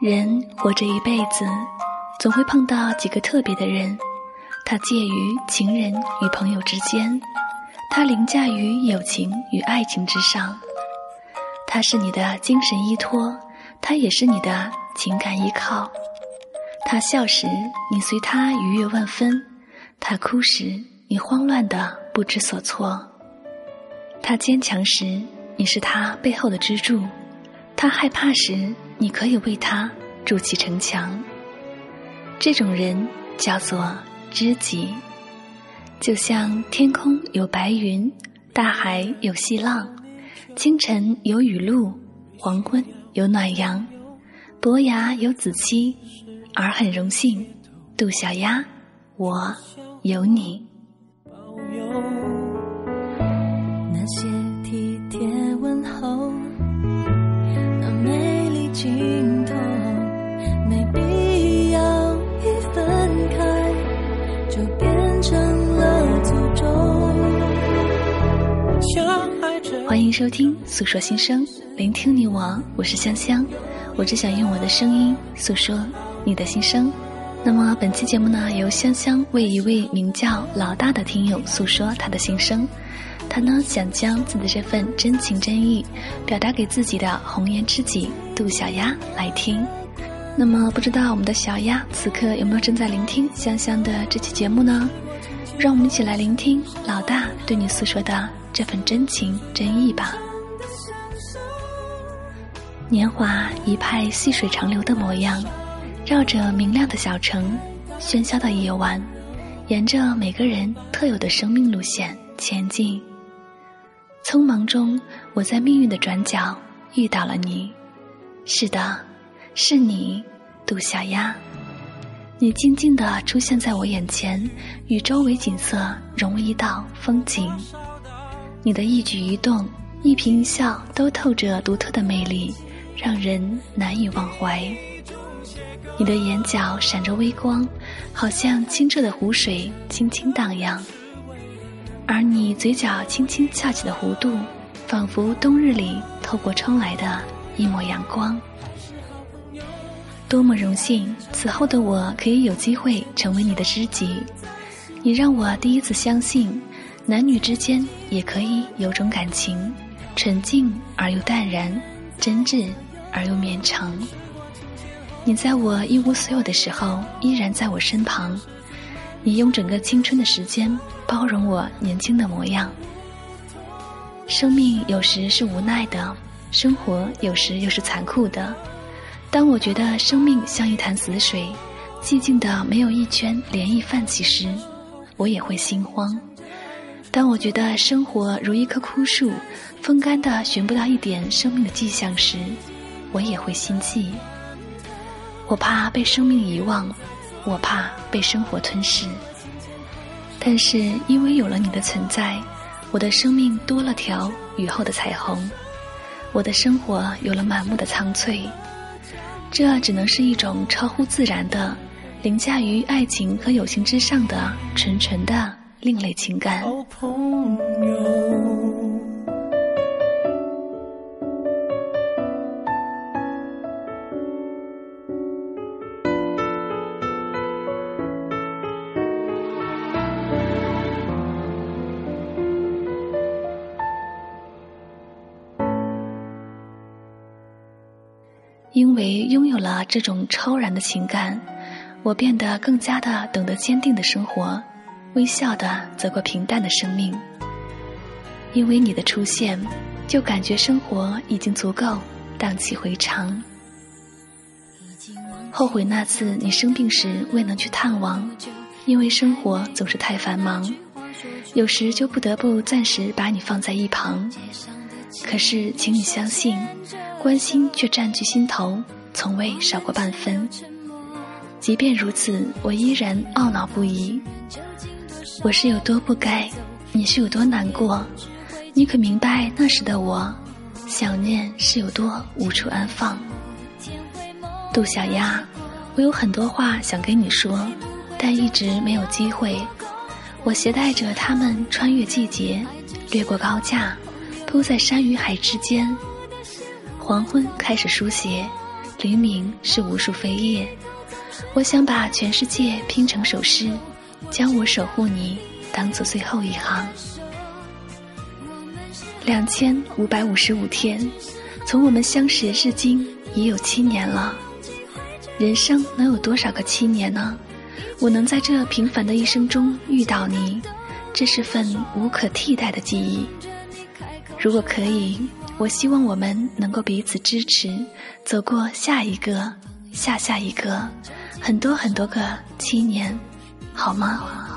人活着一辈子，总会碰到几个特别的人。他介于情人与朋友之间，他凌驾于友情与爱情之上。他是你的精神依托，他也是你的情感依靠。他笑时，你随他愉悦万分；他哭时，你慌乱的不知所措。他坚强时，你是他背后的支柱；他害怕时，你可以为他筑起城墙。这种人叫做知己，就像天空有白云，大海有细浪，清晨有雨露，黄昏有暖阳，伯牙有子期，而很荣幸，杜小丫，我有你。尽头，没必要一分开就变成了诅咒欢迎收听《诉说心声》，聆听你我，我是香香。我只想用我的声音诉说你的心声。那么本期节目呢，由香香为一位名叫老大的听友诉说他的心声。他呢想将自己的这份真情真意表达给自己的红颜知己杜小丫来听。那么不知道我们的小丫此刻有没有正在聆听香香的这期节目呢？让我们一起来聆听老大对你诉说的。这份真情真意吧。年华一派细水长流的模样，绕着明亮的小城，喧嚣的夜晚，沿着每个人特有的生命路线前进。匆忙中，我在命运的转角遇到了你。是的，是你，杜小丫。你静静地出现在我眼前，与周围景色融为一道风景。你的一举一动、一颦一笑都透着独特的魅力，让人难以忘怀。你的眼角闪着微光，好像清澈的湖水轻轻荡漾；而你嘴角轻轻翘起的弧度，仿佛冬日里透过窗来的一抹阳光。多么荣幸，此后的我可以有机会成为你的知己。你让我第一次相信。男女之间也可以有种感情，纯净而又淡然，真挚而又绵长。你在我一无所有的时候，依然在我身旁。你用整个青春的时间包容我年轻的模样。生命有时是无奈的，生活有时又是残酷的。当我觉得生命像一潭死水，寂静的没有一圈涟漪泛起时，我也会心慌。当我觉得生活如一棵枯树，风干的寻不到一点生命的迹象时，我也会心悸。我怕被生命遗忘，我怕被生活吞噬。但是因为有了你的存在，我的生命多了条雨后的彩虹，我的生活有了满目的苍翠。这只能是一种超乎自然的、凌驾于爱情和友情之上的纯纯的。另类情感。因为拥有了这种超然的情感，我变得更加的懂得坚定的生活。微笑的走过平淡的生命，因为你的出现，就感觉生活已经足够荡气回肠。后悔那次你生病时未能去探望，因为生活总是太繁忙，有时就不得不暂时把你放在一旁。可是，请你相信，关心却占据心头，从未少过半分。即便如此，我依然懊恼不已。我是有多不该，你是有多难过，你可明白那时的我，想念是有多无处安放。杜小丫，我有很多话想跟你说，但一直没有机会。我携带着它们穿越季节，掠过高架，铺在山与海之间。黄昏开始书写，黎明是无数飞叶。我想把全世界拼成首诗，将我守护你当做最后一行。两千五百五十五天，从我们相识至今已有七年了。人生能有多少个七年呢？我能在这平凡的一生中遇到你，这是份无可替代的记忆。如果可以，我希望我们能够彼此支持，走过下一个、下下一个、很多很多个七年，好吗？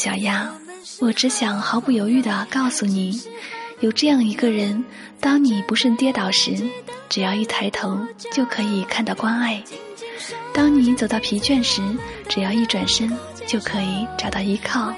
小丫，我只想毫不犹豫地告诉你，有这样一个人，当你不慎跌倒时，只要一抬头就可以看到关爱；当你走到疲倦时，只要一转身就可以找到依靠。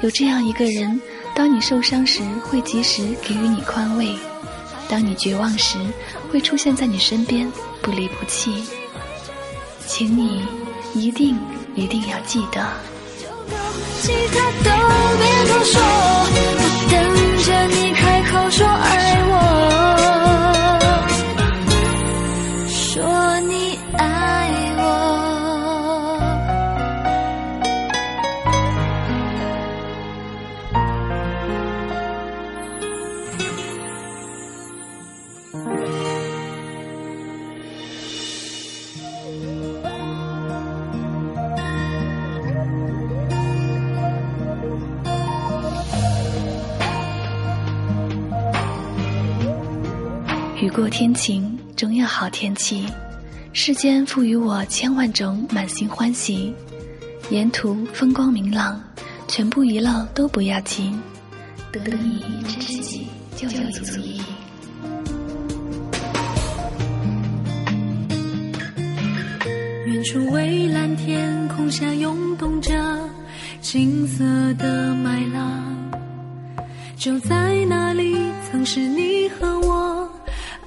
有这样一个人，当你受伤时会及时给予你宽慰；当你绝望时会出现在你身边，不离不弃。请你一定一定要记得。其他都别多说，我等着你开口说爱我，雨过天晴，总有好天气。世间赋予我千万种满心欢喜，沿途风光明朗，全部遗漏都不要紧，得你知己就足矣。远处蔚蓝天空下涌动着金色的麦浪，就在那里，曾是你和我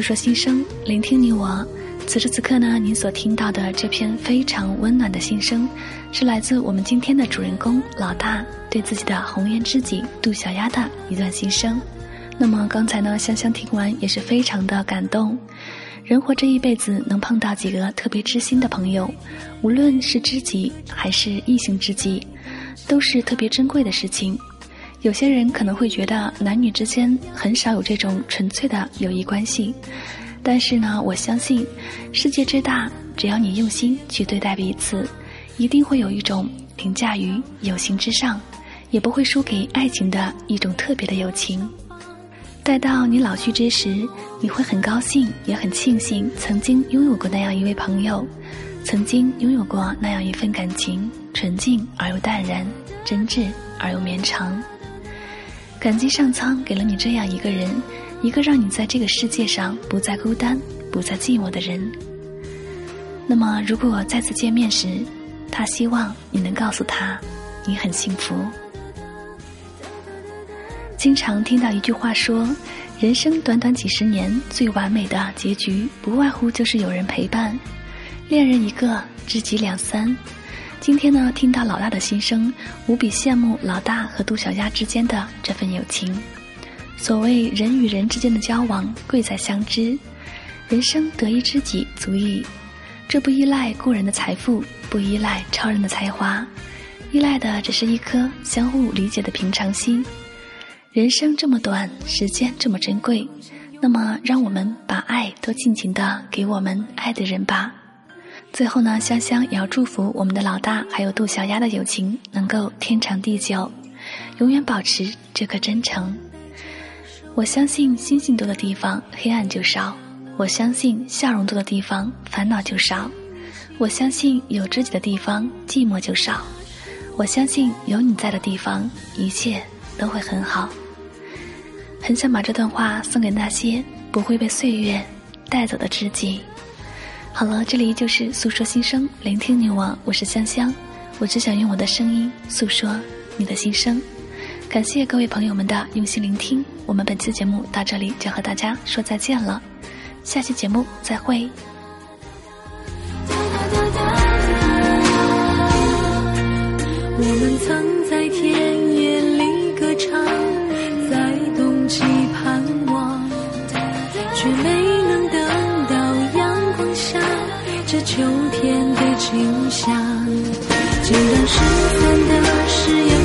诉说心声，聆听你我。此时此刻呢，您所听到的这篇非常温暖的心声，是来自我们今天的主人公老大对自己的红颜知己杜小丫的一段心声。那么刚才呢，香香听完也是非常的感动。人活这一辈子，能碰到几个特别知心的朋友，无论是知己还是异性知己，都是特别珍贵的事情。有些人可能会觉得男女之间很少有这种纯粹的友谊关系，但是呢，我相信世界之大，只要你用心去对待彼此，一定会有一种凌驾于友情之上，也不会输给爱情的一种特别的友情。待到你老去之时，你会很高兴，也很庆幸曾经拥有过那样一位朋友，曾经拥有过那样一份感情，纯净而又淡然，真挚而又绵长。感激上苍给了你这样一个人，一个让你在这个世界上不再孤单、不再寂寞的人。那么，如果再次见面时，他希望你能告诉他，你很幸福。经常听到一句话说：“人生短短几十年，最完美的结局不外乎就是有人陪伴，恋人一个，知己两三。”今天呢，听到老大的心声，无比羡慕老大和杜小丫之间的这份友情。所谓人与人之间的交往，贵在相知。人生得一知己足矣。这不依赖过人的财富，不依赖超人的才华，依赖的只是一颗相互理解的平常心。人生这么短，时间这么珍贵，那么让我们把爱都尽情的给我们爱的人吧。最后呢，香香也要祝福我们的老大还有杜小丫的友情能够天长地久，永远保持这颗真诚。我相信星星多的地方黑暗就少，我相信笑容多的地方烦恼就少，我相信有知己的地方寂寞就少，我相信有你在的地方一切都会很好。很想把这段话送给那些不会被岁月带走的知己。好了，这里就是诉说心声，聆听你我，我是香香，我只想用我的声音诉说你的心声。感谢各位朋友们的用心聆听，我们本期节目到这里就和大家说再见了，下期节目再会。我们曾在田这秋天的景象。就让失散的誓言。